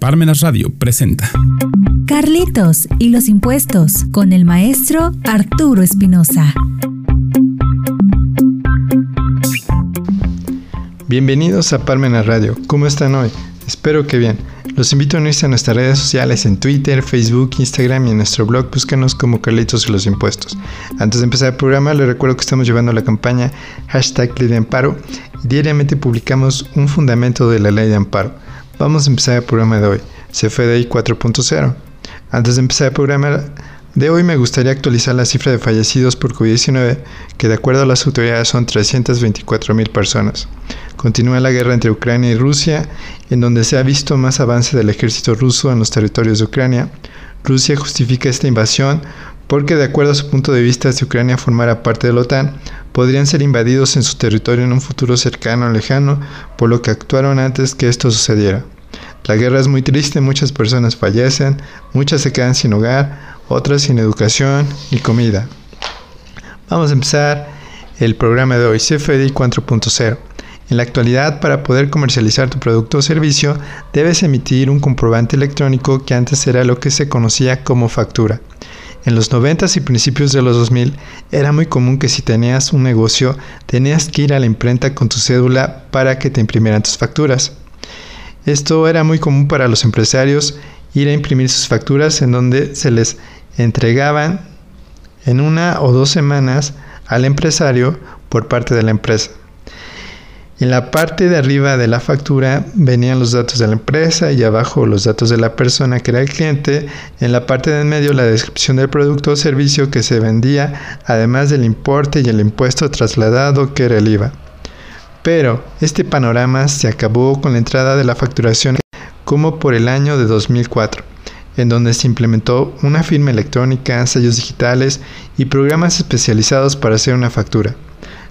Parmenas Radio presenta Carlitos y los impuestos con el maestro Arturo Espinosa. Bienvenidos a Parmenas Radio. ¿Cómo están hoy? Espero que bien. Los invito a unirse a nuestras redes sociales en Twitter, Facebook, Instagram y en nuestro blog. Búscanos como Carlitos y los impuestos. Antes de empezar el programa, les recuerdo que estamos llevando la campaña hashtag Ley de Amparo y diariamente publicamos un fundamento de la Ley de Amparo. Vamos a empezar el programa de hoy, CFDI 4.0. Antes de empezar el programa de hoy me gustaría actualizar la cifra de fallecidos por COVID-19, que de acuerdo a las autoridades son 324 mil personas. Continúa la guerra entre Ucrania y Rusia, en donde se ha visto más avance del ejército ruso en los territorios de Ucrania. Rusia justifica esta invasión porque de acuerdo a su punto de vista, si Ucrania formara parte de la OTAN, podrían ser invadidos en su territorio en un futuro cercano o lejano, por lo que actuaron antes que esto sucediera. La guerra es muy triste, muchas personas fallecen, muchas se quedan sin hogar, otras sin educación y comida. Vamos a empezar el programa de hoy, CFDI 4.0. En la actualidad, para poder comercializar tu producto o servicio, debes emitir un comprobante electrónico que antes era lo que se conocía como factura. En los 90 y principios de los 2000 era muy común que si tenías un negocio tenías que ir a la imprenta con tu cédula para que te imprimieran tus facturas. Esto era muy común para los empresarios ir a imprimir sus facturas en donde se les entregaban en una o dos semanas al empresario por parte de la empresa. En la parte de arriba de la factura venían los datos de la empresa y abajo los datos de la persona que era el cliente. En la parte de en medio la descripción del producto o servicio que se vendía, además del importe y el impuesto trasladado que era el IVA. Pero este panorama se acabó con la entrada de la facturación como por el año de 2004, en donde se implementó una firma electrónica, sellos digitales y programas especializados para hacer una factura.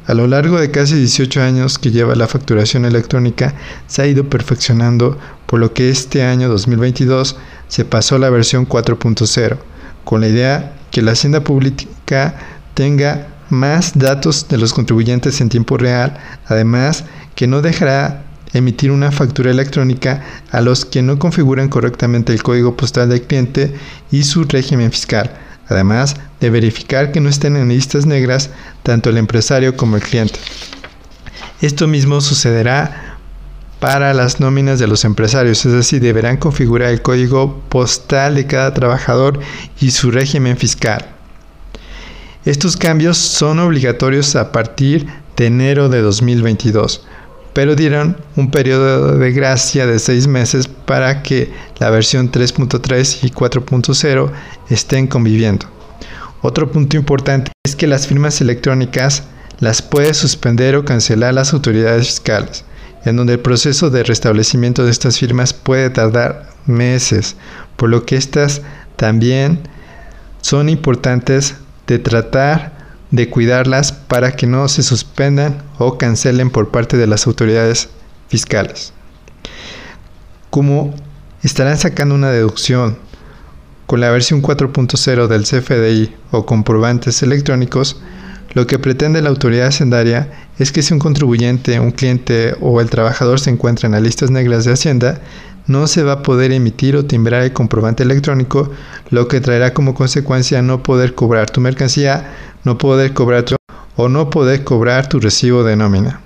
A lo largo de casi 18 años que lleva la facturación electrónica, se ha ido perfeccionando, por lo que este año 2022 se pasó a la versión 4.0, con la idea que la hacienda pública tenga más datos de los contribuyentes en tiempo real, además que no dejará emitir una factura electrónica a los que no configuran correctamente el código postal del cliente y su régimen fiscal además de verificar que no estén en listas negras tanto el empresario como el cliente. Esto mismo sucederá para las nóminas de los empresarios, es decir, deberán configurar el código postal de cada trabajador y su régimen fiscal. Estos cambios son obligatorios a partir de enero de 2022, pero dieron un periodo de gracia de seis meses para que la versión 3.3 y 4.0 estén conviviendo. Otro punto importante es que las firmas electrónicas las puede suspender o cancelar las autoridades fiscales, en donde el proceso de restablecimiento de estas firmas puede tardar meses, por lo que estas también son importantes de tratar de cuidarlas para que no se suspendan o cancelen por parte de las autoridades fiscales. Como estarán sacando una deducción con la versión 4.0 del CFDI o comprobantes electrónicos, lo que pretende la autoridad hacendaria es que si un contribuyente, un cliente o el trabajador se encuentra en las listas negras de Hacienda, no se va a poder emitir o timbrar el comprobante electrónico, lo que traerá como consecuencia no poder cobrar tu mercancía, no poder cobrar tu o no poder cobrar tu recibo de nómina.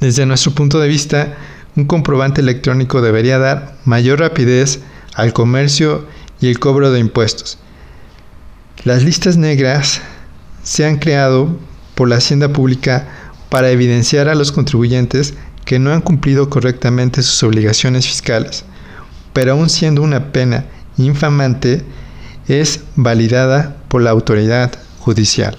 Desde nuestro punto de vista, un comprobante electrónico debería dar mayor rapidez al comercio y el cobro de impuestos. Las listas negras se han creado por la Hacienda Pública para evidenciar a los contribuyentes que no han cumplido correctamente sus obligaciones fiscales, pero aún siendo una pena infamante, es validada por la autoridad judicial.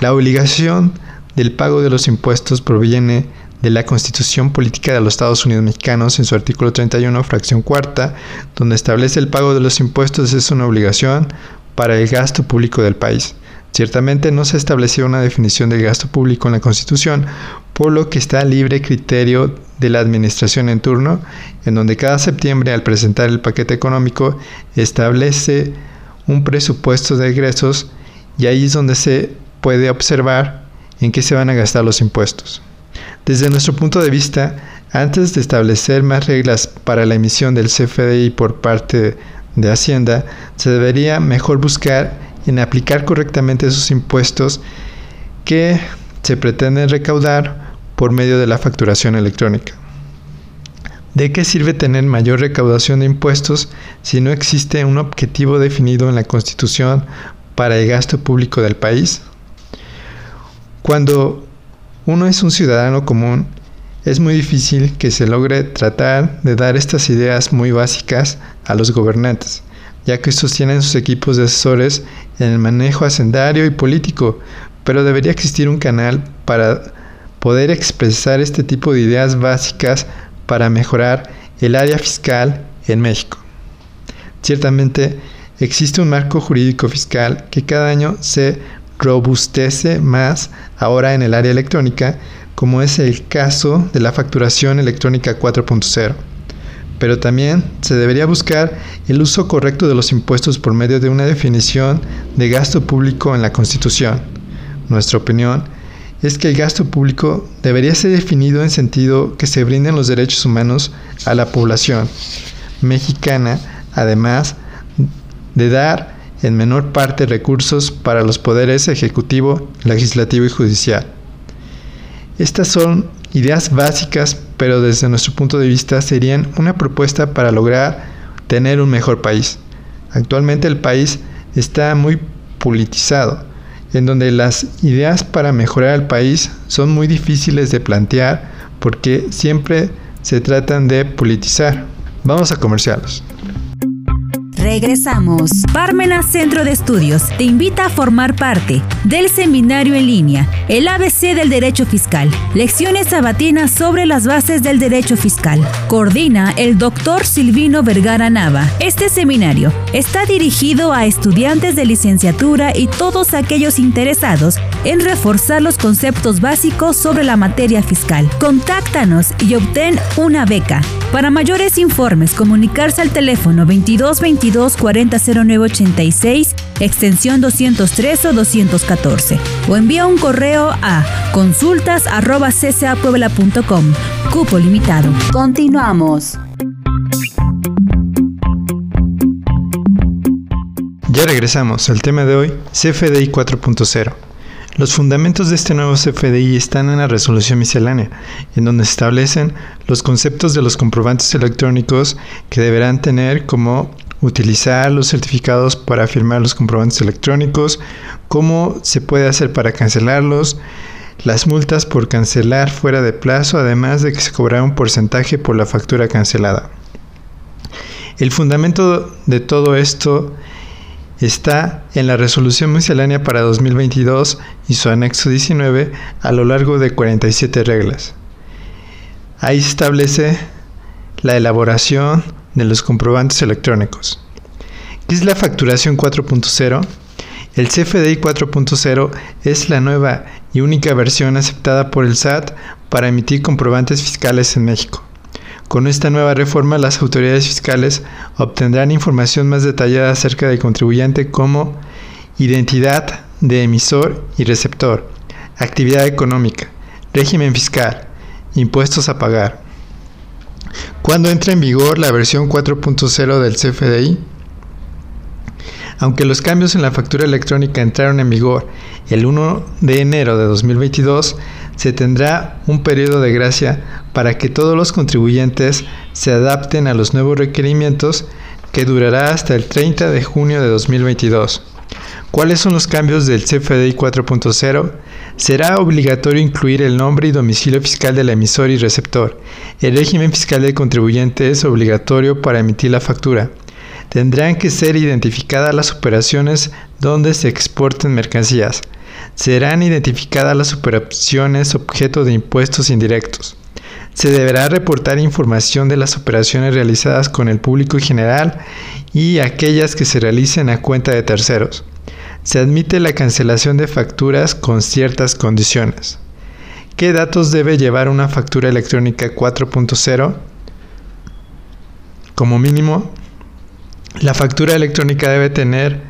La obligación del pago de los impuestos proviene de la Constitución Política de los Estados Unidos Mexicanos en su artículo 31, fracción cuarta, donde establece el pago de los impuestos es una obligación para el gasto público del país. Ciertamente no se estableció una definición del gasto público en la Constitución, por lo que está libre criterio de la administración en turno, en donde cada septiembre al presentar el paquete económico establece un presupuesto de egresos y ahí es donde se puede observar en qué se van a gastar los impuestos. Desde nuestro punto de vista, antes de establecer más reglas para la emisión del CFDI por parte de Hacienda, se debería mejor buscar en aplicar correctamente esos impuestos que se pretenden recaudar por medio de la facturación electrónica. ¿De qué sirve tener mayor recaudación de impuestos si no existe un objetivo definido en la Constitución para el gasto público del país? Cuando uno es un ciudadano común, es muy difícil que se logre tratar de dar estas ideas muy básicas a los gobernantes, ya que estos tienen sus equipos de asesores en el manejo hacendario y político, pero debería existir un canal para poder expresar este tipo de ideas básicas para mejorar el área fiscal en México. Ciertamente existe un marco jurídico fiscal que cada año se robustece más ahora en el área electrónica, como es el caso de la facturación electrónica 4.0. Pero también se debería buscar el uso correcto de los impuestos por medio de una definición de gasto público en la Constitución. Nuestra opinión es que el gasto público debería ser definido en sentido que se brinden los derechos humanos a la población mexicana, además de dar en menor parte recursos para los poderes ejecutivo, legislativo y judicial. Estas son ideas básicas, pero desde nuestro punto de vista serían una propuesta para lograr tener un mejor país. Actualmente el país está muy politizado, en donde las ideas para mejorar el país son muy difíciles de plantear porque siempre se tratan de politizar. Vamos a comerciales. Regresamos. Parmena Centro de Estudios te invita a formar parte del seminario en línea, el ABC del Derecho Fiscal. Lecciones sabatinas sobre las bases del derecho fiscal. Coordina el doctor Silvino Vergara Nava. Este seminario está dirigido a estudiantes de licenciatura y todos aquellos interesados en reforzar los conceptos básicos sobre la materia fiscal. Contáctanos y obtén una beca. Para mayores informes, comunicarse al teléfono 2222 400986, extensión 203 o 214. O envía un correo a consultas.ccapuebla.com. Cupo limitado. Continuamos. Ya regresamos. al tema de hoy, CFDI 4.0. Los fundamentos de este nuevo CFDI están en la resolución miscelánea, en donde se establecen los conceptos de los comprobantes electrónicos que deberán tener como utilizar los certificados para firmar los comprobantes electrónicos, cómo se puede hacer para cancelarlos, las multas por cancelar fuera de plazo, además de que se cobrará un porcentaje por la factura cancelada. El fundamento de todo esto está en la resolución miscelánea para 2022 y su anexo 19 a lo largo de 47 reglas. Ahí se establece la elaboración de los comprobantes electrónicos. ¿Qué es la facturación 4.0? El CFDI 4.0 es la nueva y única versión aceptada por el SAT para emitir comprobantes fiscales en México. Con esta nueva reforma, las autoridades fiscales obtendrán información más detallada acerca del contribuyente como identidad de emisor y receptor, actividad económica, régimen fiscal, impuestos a pagar, ¿Cuándo entra en vigor la versión 4.0 del CFDI? Aunque los cambios en la factura electrónica entraron en vigor el 1 de enero de 2022, se tendrá un periodo de gracia para que todos los contribuyentes se adapten a los nuevos requerimientos que durará hasta el 30 de junio de 2022. ¿Cuáles son los cambios del CFDI 4.0? Será obligatorio incluir el nombre y domicilio fiscal del emisor y receptor. El régimen fiscal del contribuyente es obligatorio para emitir la factura. Tendrán que ser identificadas las operaciones donde se exporten mercancías. Serán identificadas las operaciones objeto de impuestos indirectos. Se deberá reportar información de las operaciones realizadas con el público general y aquellas que se realicen a cuenta de terceros se admite la cancelación de facturas con ciertas condiciones. ¿Qué datos debe llevar una factura electrónica 4.0? Como mínimo, la factura electrónica debe tener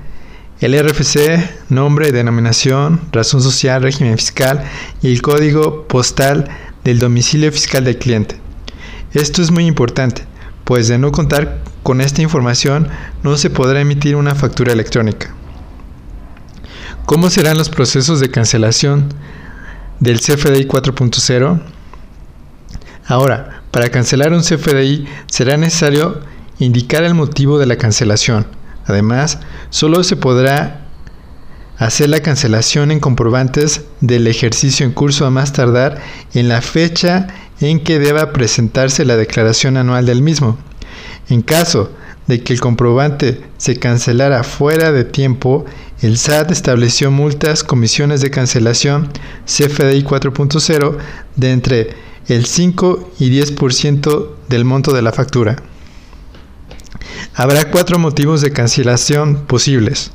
el RFC, nombre, denominación, razón social, régimen fiscal y el código postal del domicilio fiscal del cliente. Esto es muy importante, pues de no contar con esta información no se podrá emitir una factura electrónica. ¿Cómo serán los procesos de cancelación del CFDI 4.0? Ahora, para cancelar un CFDI será necesario indicar el motivo de la cancelación. Además, solo se podrá hacer la cancelación en comprobantes del ejercicio en curso a más tardar en la fecha en que deba presentarse la declaración anual del mismo. En caso de que el comprobante se cancelara fuera de tiempo, el SAT estableció multas, comisiones de cancelación CFDI 4.0 de entre el 5 y 10% del monto de la factura. Habrá cuatro motivos de cancelación posibles.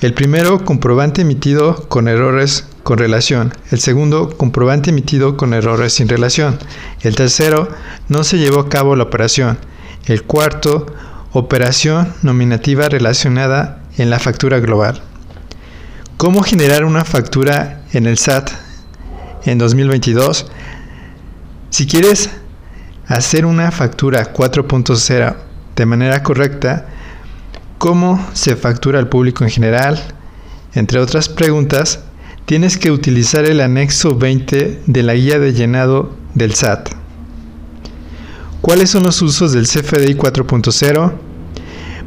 El primero, comprobante emitido con errores con relación. El segundo, comprobante emitido con errores sin relación. El tercero, no se llevó a cabo la operación. El cuarto, operación nominativa relacionada en la factura global. ¿Cómo generar una factura en el SAT en 2022? Si quieres hacer una factura 4.0 de manera correcta, ¿cómo se factura al público en general? Entre otras preguntas, tienes que utilizar el anexo 20 de la guía de llenado del SAT. ¿Cuáles son los usos del CFDI 4.0?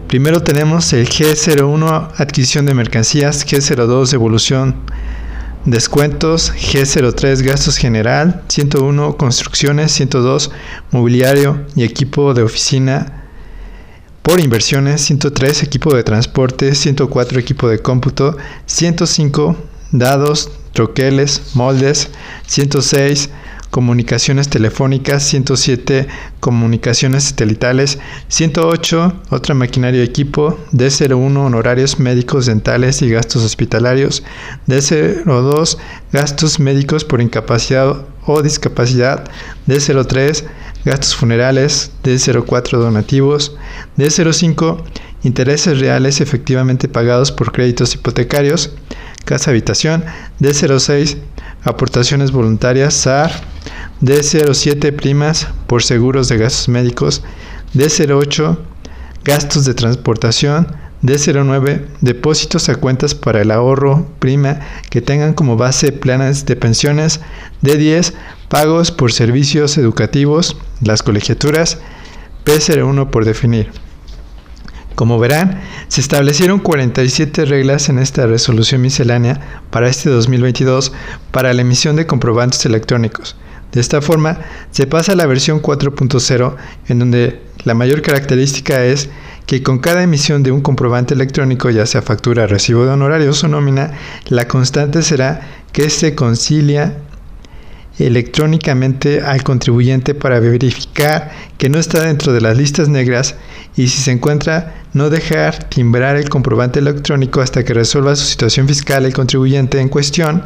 Primero tenemos el G01 adquisición de mercancías, G02 evolución descuentos, G03 gastos general, 101 construcciones, 102 mobiliario y equipo de oficina por inversiones, 103 equipo de transporte, 104 equipo de cómputo, 105 dados, troqueles, moldes, 106 comunicaciones telefónicas, 107 comunicaciones satelitales, 108 otra maquinaria y equipo, D01 honorarios médicos, dentales y gastos hospitalarios, D02 gastos médicos por incapacidad o discapacidad, D03 gastos funerales, D04 donativos, D05 intereses reales efectivamente pagados por créditos hipotecarios, casa habitación, D06 aportaciones voluntarias, SAR, D07 primas por seguros de gastos médicos, D08 gastos de transportación, D09 depósitos a cuentas para el ahorro, prima que tengan como base planes de pensiones, D10 pagos por servicios educativos, las colegiaturas, P01 por definir. Como verán, se establecieron 47 reglas en esta resolución miscelánea para este 2022 para la emisión de comprobantes electrónicos. De esta forma, se pasa a la versión 4.0 en donde la mayor característica es que con cada emisión de un comprobante electrónico, ya sea factura, recibo de honorarios o nómina, la constante será que se concilia electrónicamente al contribuyente para verificar que no está dentro de las listas negras y si se encuentra no dejar timbrar el comprobante electrónico hasta que resuelva su situación fiscal el contribuyente en cuestión,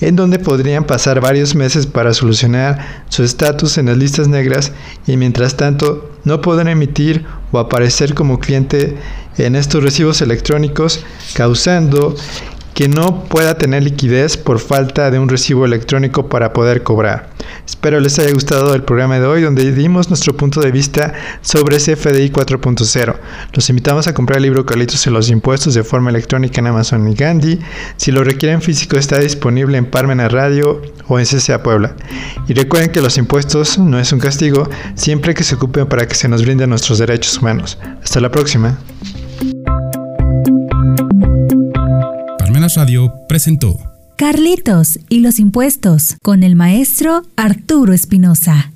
en donde podrían pasar varios meses para solucionar su estatus en las listas negras y mientras tanto no podrán emitir o aparecer como cliente en estos recibos electrónicos, causando que no pueda tener liquidez por falta de un recibo electrónico para poder cobrar. Espero les haya gustado el programa de hoy donde dimos nuestro punto de vista sobre CFDI 4.0. Los invitamos a comprar el libro Carlitos en los impuestos de forma electrónica en Amazon y Gandhi. Si lo requieren físico está disponible en Parmena Radio o en CCA Puebla. Y recuerden que los impuestos no es un castigo siempre que se ocupen para que se nos brinden nuestros derechos humanos. Hasta la próxima. Radio presentó Carlitos y los impuestos con el maestro Arturo Espinosa.